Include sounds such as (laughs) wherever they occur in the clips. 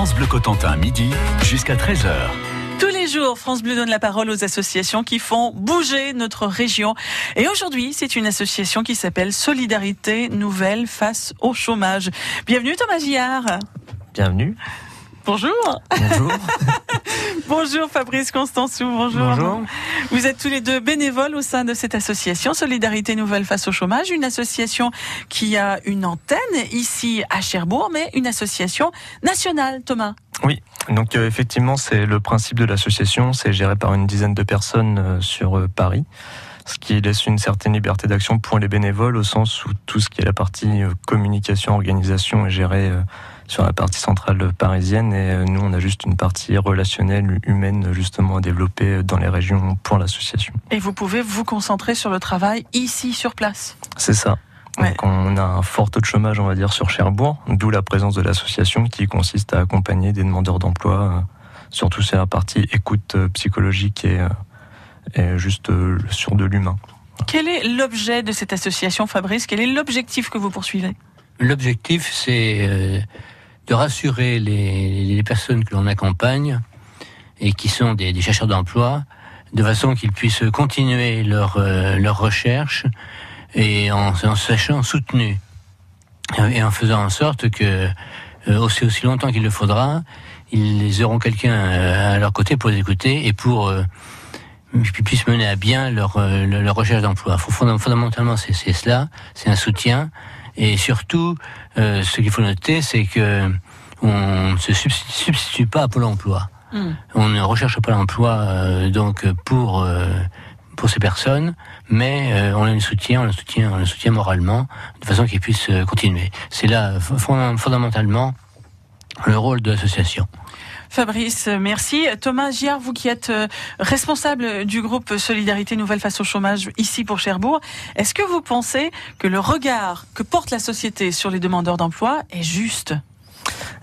France Bleu Cotentin, midi jusqu'à 13h. Tous les jours, France Bleu donne la parole aux associations qui font bouger notre région. Et aujourd'hui, c'est une association qui s'appelle Solidarité Nouvelle face au chômage. Bienvenue Thomas Gillard. Bienvenue. Bonjour. Bonjour. (laughs) bonjour Fabrice Constansou. Bonjour. Bonjour. Vous êtes tous les deux bénévoles au sein de cette association Solidarité Nouvelle face au chômage, une association qui a une antenne ici à Cherbourg, mais une association nationale, Thomas. Oui, donc euh, effectivement, c'est le principe de l'association, c'est géré par une dizaine de personnes euh, sur euh, Paris, ce qui laisse une certaine liberté d'action pour les bénévoles au sens où tout ce qui est la partie communication, organisation est géré sur la partie centrale parisienne et nous on a juste une partie relationnelle humaine justement à développer dans les régions pour l'association. Et vous pouvez vous concentrer sur le travail ici sur place. C'est ça. Donc on a un fort taux de chômage, on va dire, sur Cherbourg, d'où la présence de l'association qui consiste à accompagner des demandeurs d'emploi, euh, surtout sur la partie écoute euh, psychologique et, euh, juste sur de l'humain. Quel est l'objet de cette association, Fabrice? Quel est l'objectif que vous poursuivez? L'objectif, c'est de rassurer les, personnes que l'on accompagne et qui sont des, chercheurs d'emploi, de façon qu'ils puissent continuer leur, leur recherche et en, en sachant soutenu et en faisant en sorte que euh, aussi aussi longtemps qu'il le faudra, ils auront quelqu'un euh, à leur côté pour les écouter et pour euh, qu'ils puissent mener à bien leur, leur recherche d'emploi. Fondamentalement, c'est cela, c'est un soutien. Et surtout, ce qu'il faut noter, c'est que on ne se substitue pas à Pôle Emploi. Hmm. On ne recherche pas l'emploi donc pour pour ces personnes, mais euh, on les soutient, on les soutient, on les soutient moralement, de façon qu'ils puissent euh, continuer. C'est là fondamentalement le rôle de l'association. Fabrice, merci. Thomas Giard, vous qui êtes euh, responsable du groupe Solidarité Nouvelle face au chômage ici pour Cherbourg, est-ce que vous pensez que le regard que porte la société sur les demandeurs d'emploi est juste?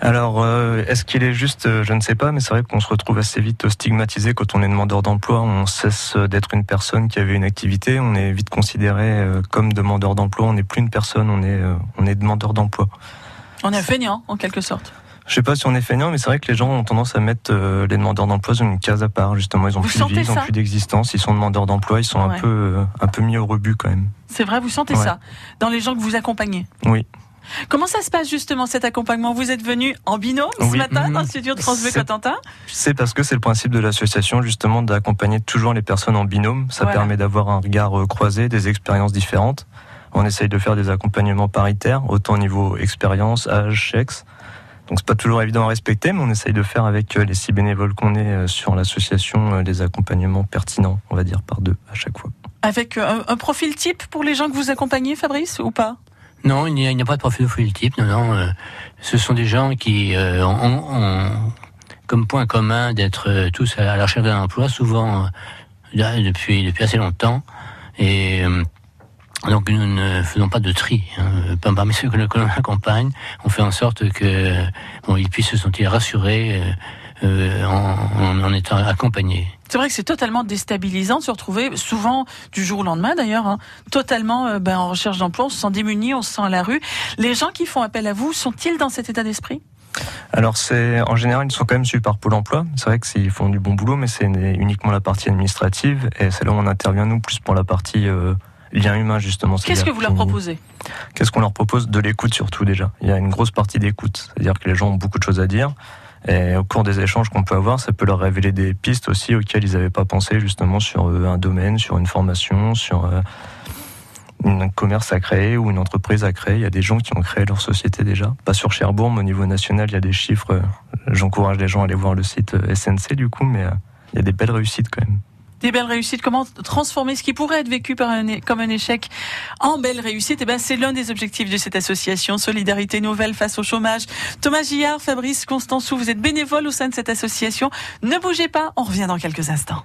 Alors, euh, est-ce qu'il est juste? Euh, Je ne sais pas, mais c'est vrai qu'on se retrouve assez vite stigmatisé quand on est demandeur d'emploi. On cesse d'être une personne qui avait une activité. On est vite considéré comme demandeur d'emploi. On n'est plus une personne, on est, on est demandeur d'emploi. On est feignant, en quelque sorte. Je sais pas si on est feignant, mais c'est vrai que les gens ont tendance à mettre les demandeurs d'emploi dans une case à part. Justement, ils ont plus de vie, ils ont plus d'existence. Ils sont demandeurs d'emploi, ils sont un peu, un peu mis au rebut quand même. C'est vrai, vous sentez ça dans les gens que vous accompagnez. Oui. Comment ça se passe justement cet accompagnement? Vous êtes venu en binôme ce matin dans le studio de France Cotentin? C'est parce que c'est le principe de l'association justement d'accompagner toujours les personnes en binôme. Ça permet d'avoir un regard euh, croisé, des expériences différentes. On essaye de faire des accompagnements paritaires, autant au niveau expérience, âge, sexe. Donc c'est pas toujours évident à respecter, mais on essaye de faire avec euh, les six bénévoles qu'on est euh, sur l'association des accompagnements pertinents, on va dire par deux à chaque fois. Avec un profil type pour les gens que vous accompagnez, Fabrice, ou pas? Non, il n'y a, pas de profil type. Non, non. Euh, ce sont des gens qui euh, ont, comme point commun d'être euh, tous à la recherche d'un emploi, souvent depuis depuis assez longtemps. Et donc nous ne faisons pas de tri hein, parmi ceux que, l'on accompagne. On fait en sorte que bon, ils puissent se sentir rassurés en, en étant accompagnés. C'est vrai que c'est totalement déstabilisant de se retrouver, souvent du jour au lendemain d'ailleurs, hein, totalement euh, ben, en recherche d'emploi, on se sent démuni, on se sent à la rue. Les gens qui font appel à vous, sont-ils dans cet état d'esprit? Alors c'est en général ils sont quand même suivis par Pôle Emploi. C'est vrai qu'ils font du bon boulot, mais c'est uniquement la partie administrative et c'est là où on intervient nous plus pour la partie euh, lien humain justement. Qu'est-ce que vous leur proposez Qu'est-ce qu'on leur propose De l'écoute surtout déjà. Il y a une grosse partie d'écoute, c'est-à-dire que les gens ont beaucoup de choses à dire. Et au cours des échanges qu'on peut avoir, ça peut leur révéler des pistes aussi auxquelles ils n'avaient pas pensé justement sur euh, un domaine, sur une formation, sur euh, un commerce à créer ou une entreprise à créer. Il y a des gens qui ont créé leur société déjà. Pas sur Cherbourg, mais au niveau national, il y a des chiffres. J'encourage les gens à aller voir le site euh, SNC du coup, mais il y a des belles réussites quand même des belles réussites, comment transformer ce qui pourrait être vécu par un, comme un échec en belles réussites? Et eh ben, c'est l'un des objectifs de cette association Solidarité Nouvelle face au chômage. Thomas Gillard, Fabrice Constansou, vous êtes bénévole au sein de cette association. Ne bougez pas, on revient dans quelques instants.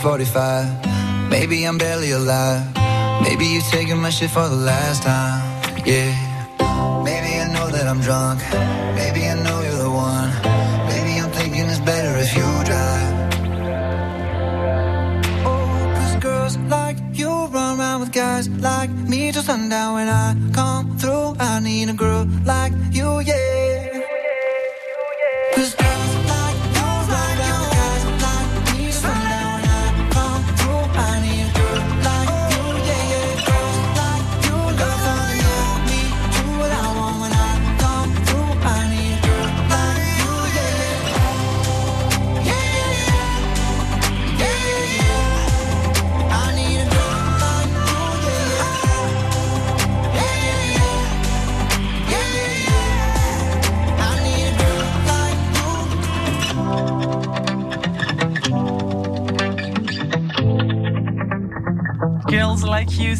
45. Maybe I'm barely alive. Maybe you are taking my shit for the last time. Yeah. Maybe I know that I'm drunk. Maybe I know you're the one. Maybe I'm thinking it's better if you drive. Oh, cause girls like you run around with guys like me till sundown. When I come through, I need a girl like you, yeah.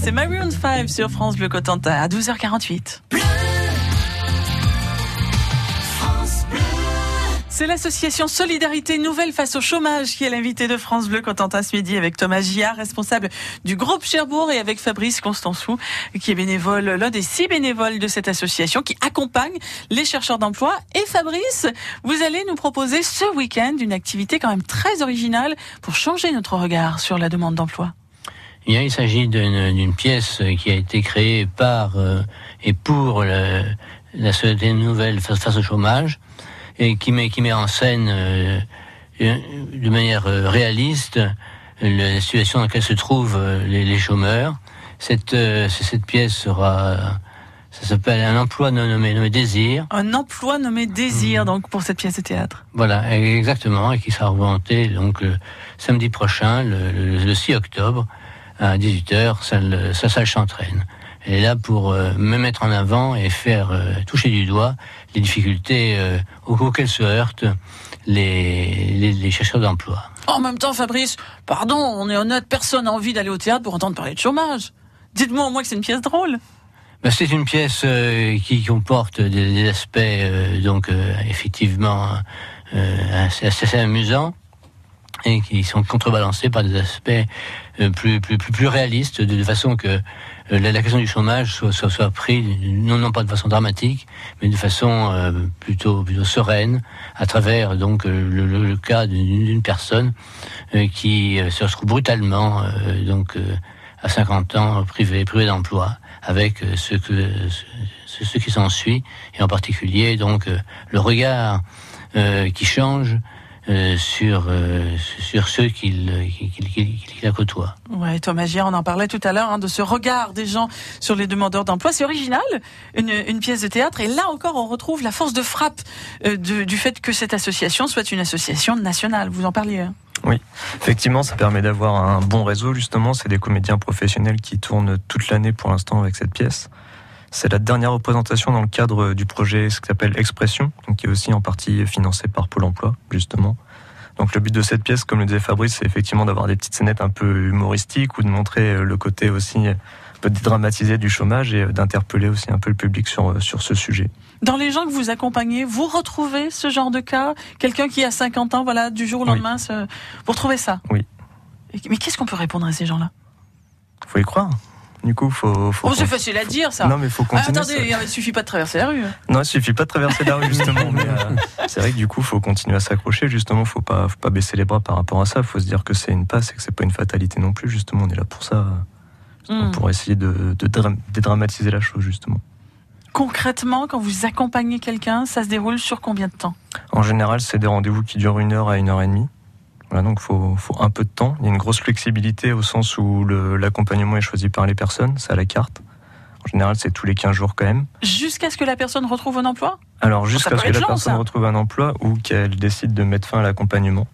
C'est Maroon 5 sur France Bleu Cotentin à 12h48. C'est l'association Solidarité Nouvelle face au chômage qui est l'invité de France Bleu Cotentin ce midi avec Thomas Giard, responsable du groupe Cherbourg et avec Fabrice Constansou qui est bénévole, l'un des six bénévoles de cette association qui accompagne les chercheurs d'emploi. Et Fabrice, vous allez nous proposer ce week-end une activité quand même très originale pour changer notre regard sur la demande d'emploi. Il s'agit d'une pièce qui a été créée par euh, et pour la Société Nouvelle face, au chômage et qui met, qui met en scène euh, de manière euh, réaliste la situation dans laquelle se trouvent les, chômeurs. Cette, cette pièce sera ça s'appelle un emploi nommé, nommé Désir. Un emploi nommé Désir, mmh. donc, pour cette pièce de théâtre. Voilà, exactement, et qui sera remonté donc samedi prochain, le, le 6 octobre, à 18h, sa, sa salle s'entraîne. Elle est là pour euh, me mettre en avant et faire euh, toucher du doigt les difficultés euh, auxquelles se heurtent les, les, chercheurs d'emploi. En même temps, Fabrice, pardon, on est honnête, personne n'a envie d'aller au théâtre pour entendre parler de chômage. Dites-moi au moins que c'est une pièce drôle. Ben, c'est une pièce qui comporte des, aspects donc effectivement assez, assez amusants et qui sont contrebalancés par des aspects euh, plus, plus, plus, plus réalistes, de, façon que euh, la, question du chômage soit, soit, soit prise, non, non pas de façon dramatique, mais de façon euh, plutôt, plutôt sereine, à travers donc le, le, cas d'une personne qui se retrouve brutalement donc à 50 ans privé, privé d'emploi, avec ce, que, ce, ce qui s'ensuit, et en particulier donc le regard qui change euh, sur, euh, sur ceux qu'il la côtoie. Ouais, Thomas Gier, on en parlait tout à l'heure, hein, de ce regard des gens sur les demandeurs d'emploi. C'est original, une, une, pièce de théâtre. Et là encore, on retrouve la force de frappe euh, de, du fait que cette association soit une association nationale. Vous en parliez hein? Oui, effectivement, ça permet d'avoir un bon réseau, justement. C'est des comédiens professionnels qui tournent toute l'année pour l'instant avec cette pièce. C'est la dernière représentation dans le cadre du projet ce qui s'appelle Expression, qui est aussi en partie financé par Pôle emploi, justement. Donc le but de cette pièce, comme le disait Fabrice, c'est effectivement d'avoir des petites scénettes un peu humoristiques ou de montrer le côté aussi un peu dédramatisé du chômage et d'interpeller aussi un peu le public sur, sur ce sujet. Dans les gens que vous accompagnez, vous retrouvez ce genre de cas? Quelqu'un qui a 50 ans, voilà, du jour au lendemain, vous retrouvez ça? Oui. Mais qu'est-ce qu'on peut répondre à ces gens-là? Faut y croire. Du coup, faut. faut oh, c'est facile à dire, ça. Non, mais faut continuer. Ah, attendez, il suffit pas de traverser la rue. Non, il suffit pas de traverser la rue justement. (laughs) mais euh, c'est vrai que du coup, faut continuer à s'accrocher. Justement, faut pas, faut pas baisser les bras par rapport à ça. Faut se dire que c'est une passe et que c'est pas une fatalité non plus. Justement, on est là pour ça, hmm. pour essayer de, de dédramatiser la chose justement. Concrètement, quand vous accompagnez quelqu'un, ça se déroule sur combien de temps? En général, c'est des rendez-vous qui durent une heure à une heure et demie. Voilà, donc faut, faut un peu de temps. Il y a une grosse flexibilité au sens où l'accompagnement est choisi par les personnes, c'est à la carte. En général, c'est tous les 15 jours quand même. Jusqu'à ce que la personne retrouve un emploi? Alors, jusqu'à ce que la personne retrouve un emploi ou qu'elle décide de mettre fin à l'accompagnement.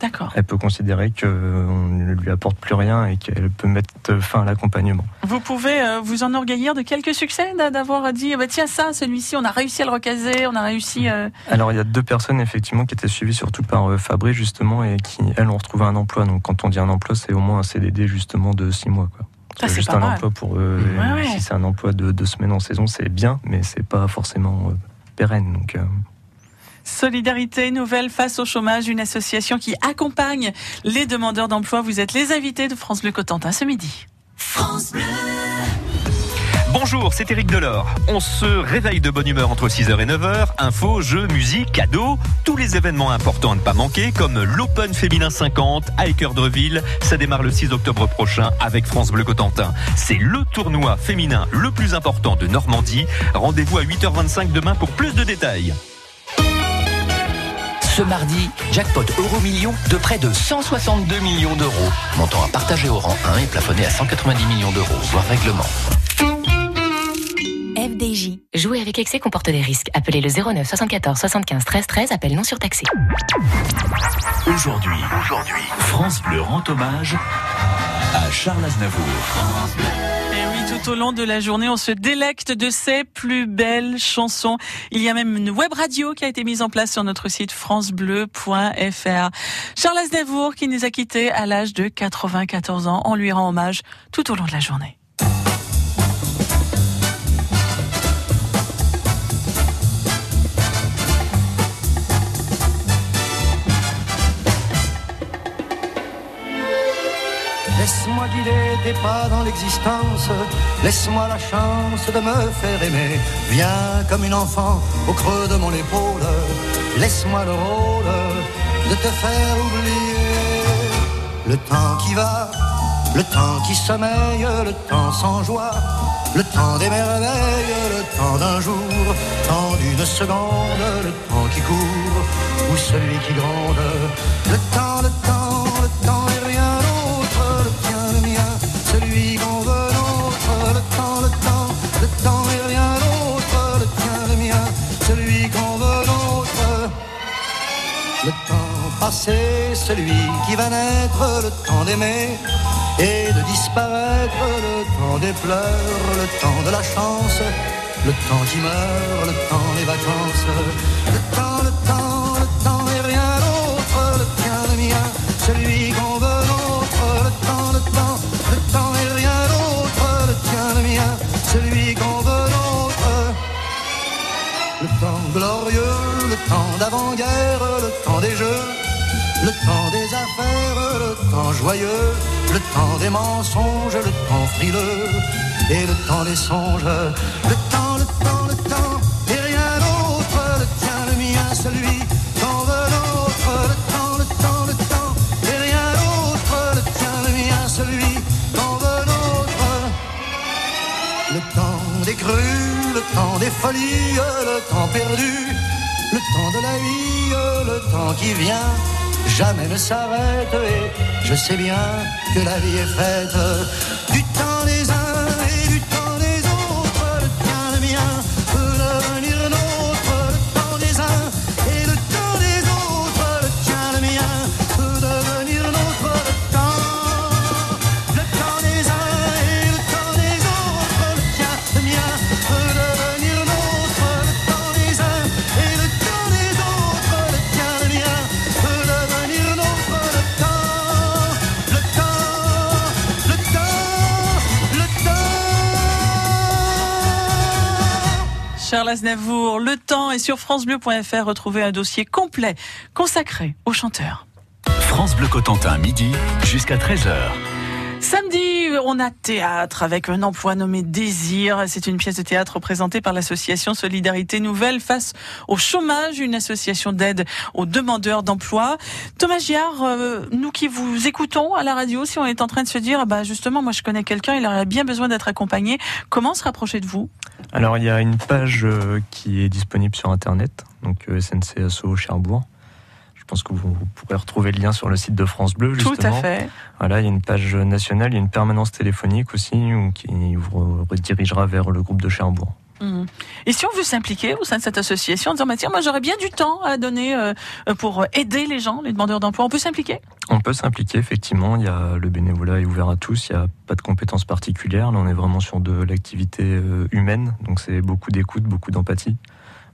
D'accord. Elle peut considérer qu'on ne lui apporte plus rien et qu'elle peut mettre fin à l'accompagnement. Vous pouvez euh, vous enorgueillir de quelques succès, d'avoir dit bah, tiens, ça, celui-ci, on a réussi à le recaser, on a réussi. Euh, Alors, il y a deux personnes, effectivement, qui étaient suivies surtout par euh, Fabrice, justement, et qui, elles, ont retrouvé un emploi. Donc, quand on dit un emploi, c'est au moins un CDD, justement, de six mois. Quoi. C'est juste un emploi pour eux. Si c'est un emploi de deux semaines en saison, c'est bien, mais c'est pas forcément pérenne. Donc. Solidarité Nouvelle face au chômage, une association qui accompagne les demandeurs d'emploi. Vous êtes les invités de France Bleu Cotentin ce midi. France Bleu. Bonjour, c'est Eric Delors. On se réveille de bonne humeur entre 6h et 9h. Infos, jeux, musique, cadeaux, tous les événements importants à ne pas manquer, comme l'Open Féminin 50 à Équerdreville. Ça démarre le 6 octobre prochain avec France Bleu Cotentin. C'est le tournoi féminin le plus important de Normandie. Rendez-vous à 8h25 demain pour plus de détails. Ce mardi, jackpot euro million de près de 162 millions d'euros. Montant à partager au rang 1 et plafonné à 190 millions d'euros, voire règlement. FDJ. Jouer avec excès comporte des risques. Appelez le 09 74 75 13 13, appel non surtaxé. Aujourd'hui, aujourd'hui, France Bleu rend hommage à Charles Aznavour tout au long de la journée, on se délecte de ses plus belles chansons. Il y a même une web radio qui a été mise en place sur notre site francebleu.fr. Charles Aznavour qui nous a quittés à l'âge de 94 ans. On lui rend hommage tout au long de la journée. Laisse-moi guider tes pas dans l'existence. Laisse-moi la chance de me faire aimer. Viens comme une enfant au creux de mon épaule. Laisse-moi le rôle de te faire oublier le temps qui va, le temps qui sommeille, le temps sans joie, le temps des merveilles, le temps d'un jour, temps d'une seconde, le temps qui court ou celui qui gronde, le temps, le temps, passé, celui qui va naître, le temps d'aimer et de disparaître, le temps des pleurs, le temps de la chance, le temps qui meurt, le temps des vacances, le temps, le temps, le temps et rien d'autre, le tien, le mien, celui qu'on veut l'autre, le temps, le temps, le temps et rien le mien, celui qu'on veut l'autre. Le temps glorieux, le temps d'avant-guerre, le temps des jeux, le temps des affaires, le temps joyeux, le temps des mensonges, le temps frileux et le temps des songes. Le temps, le temps, le temps et rien d'autre, le tien, le mien, celui qu'on veut l'autre. Le temps, le temps, le temps et rien d'autre, le tien, le mien, celui le temps des crues, le temps des folies, le temps perdu, le temps de la vie, le temps qui vient, jamais ne s'arrête. Et je sais bien que la vie est faite du Aznavour, le temps est sur francebleu.fr. Retrouvez un dossier complet consacré aux chanteurs. France Bleu Cotentin, midi jusqu'à 13h. Samedi, on a théâtre avec un emploi nommé Désir. C'est une pièce de théâtre présentée par l'association Solidarité Nouvelle face au chômage, une association d'aide aux demandeurs d'emploi. Thomas Giard, euh, nous qui vous écoutons à la radio, si on est en train de se dire, bah justement, moi je connais quelqu'un, il aurait bien besoin d'être accompagné, comment se rapprocher de vous? Alors il y a une page euh, qui est disponible sur internet, donc euh, SNC Asso Cherbourg. Je pense que vous, vous pourrez retrouver le lien sur le site de France Bleu. Justement. Tout à fait. Voilà, il y a une page nationale, il y a une permanence téléphonique aussi qui vous redirigera vers le groupe de Cherbourg. Mhm. Et si on veut s'impliquer au sein de cette association en disant, bah, tiens, moi j'aurais bien du temps à donner euh, pour aider les gens, les demandeurs d'emploi, on peut s'impliquer? On peut s'impliquer effectivement, il y a le bénévolat est ouvert à tous, il n'y a pas de compétences particulières, là on est vraiment sur de l'activité euh, humaine, donc c'est beaucoup d'écoute, beaucoup d'empathie.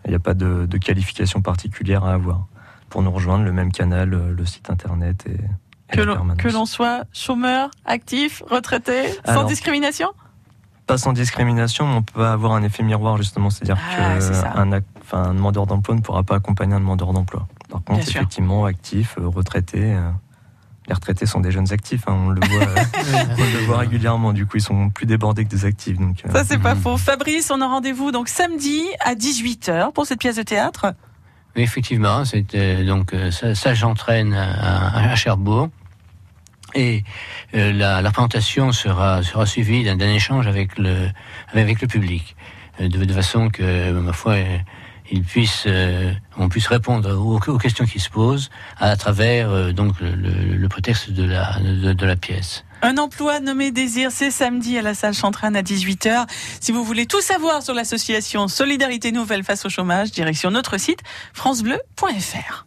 Il n'y a pas de, de qualification particulière à avoir. Pour nous rejoindre, le même canal, euh, le site internet et, et Que l'on- soit chômeur, actif, retraité, sans discrimination? Pas sans discrimination, mais on peut avoir un effet miroir justement, c'est-à-dire Ah, qu'un enfin, un demandeur d'emploi ne pourra pas accompagner un demandeur d'emploi. Par contre, Bien sûr. effectivement, actif, euh, retraité, euh, les retraités sont des jeunes actifs, hein, on, le voit, euh, (laughs) on le voit régulièrement, du coup ils sont plus débordés que des actifs. Donc, euh, Ça, c'est pas faux. Fabrice, on a rendez-vous donc samedi à 18h pour cette pièce de théâtre. Effectivement, c'est donc ça, ça, j'entraîne à, à Cherbourg. Et euh, la, présentation sera, suivie d'un échange avec le, avec le public, euh, de, façon que, ma foi, euh, il puisse, on puisse répondre aux, questions qui se posent à travers donc le, le- le prétexte de la, de, de la pièce. Un emploi nommé Désir, c'est samedi à la salle Chantrane à 18h. Si vous voulez tout savoir sur l'association Solidarité Nouvelle face au chômage, direction notre site francebleu.fr.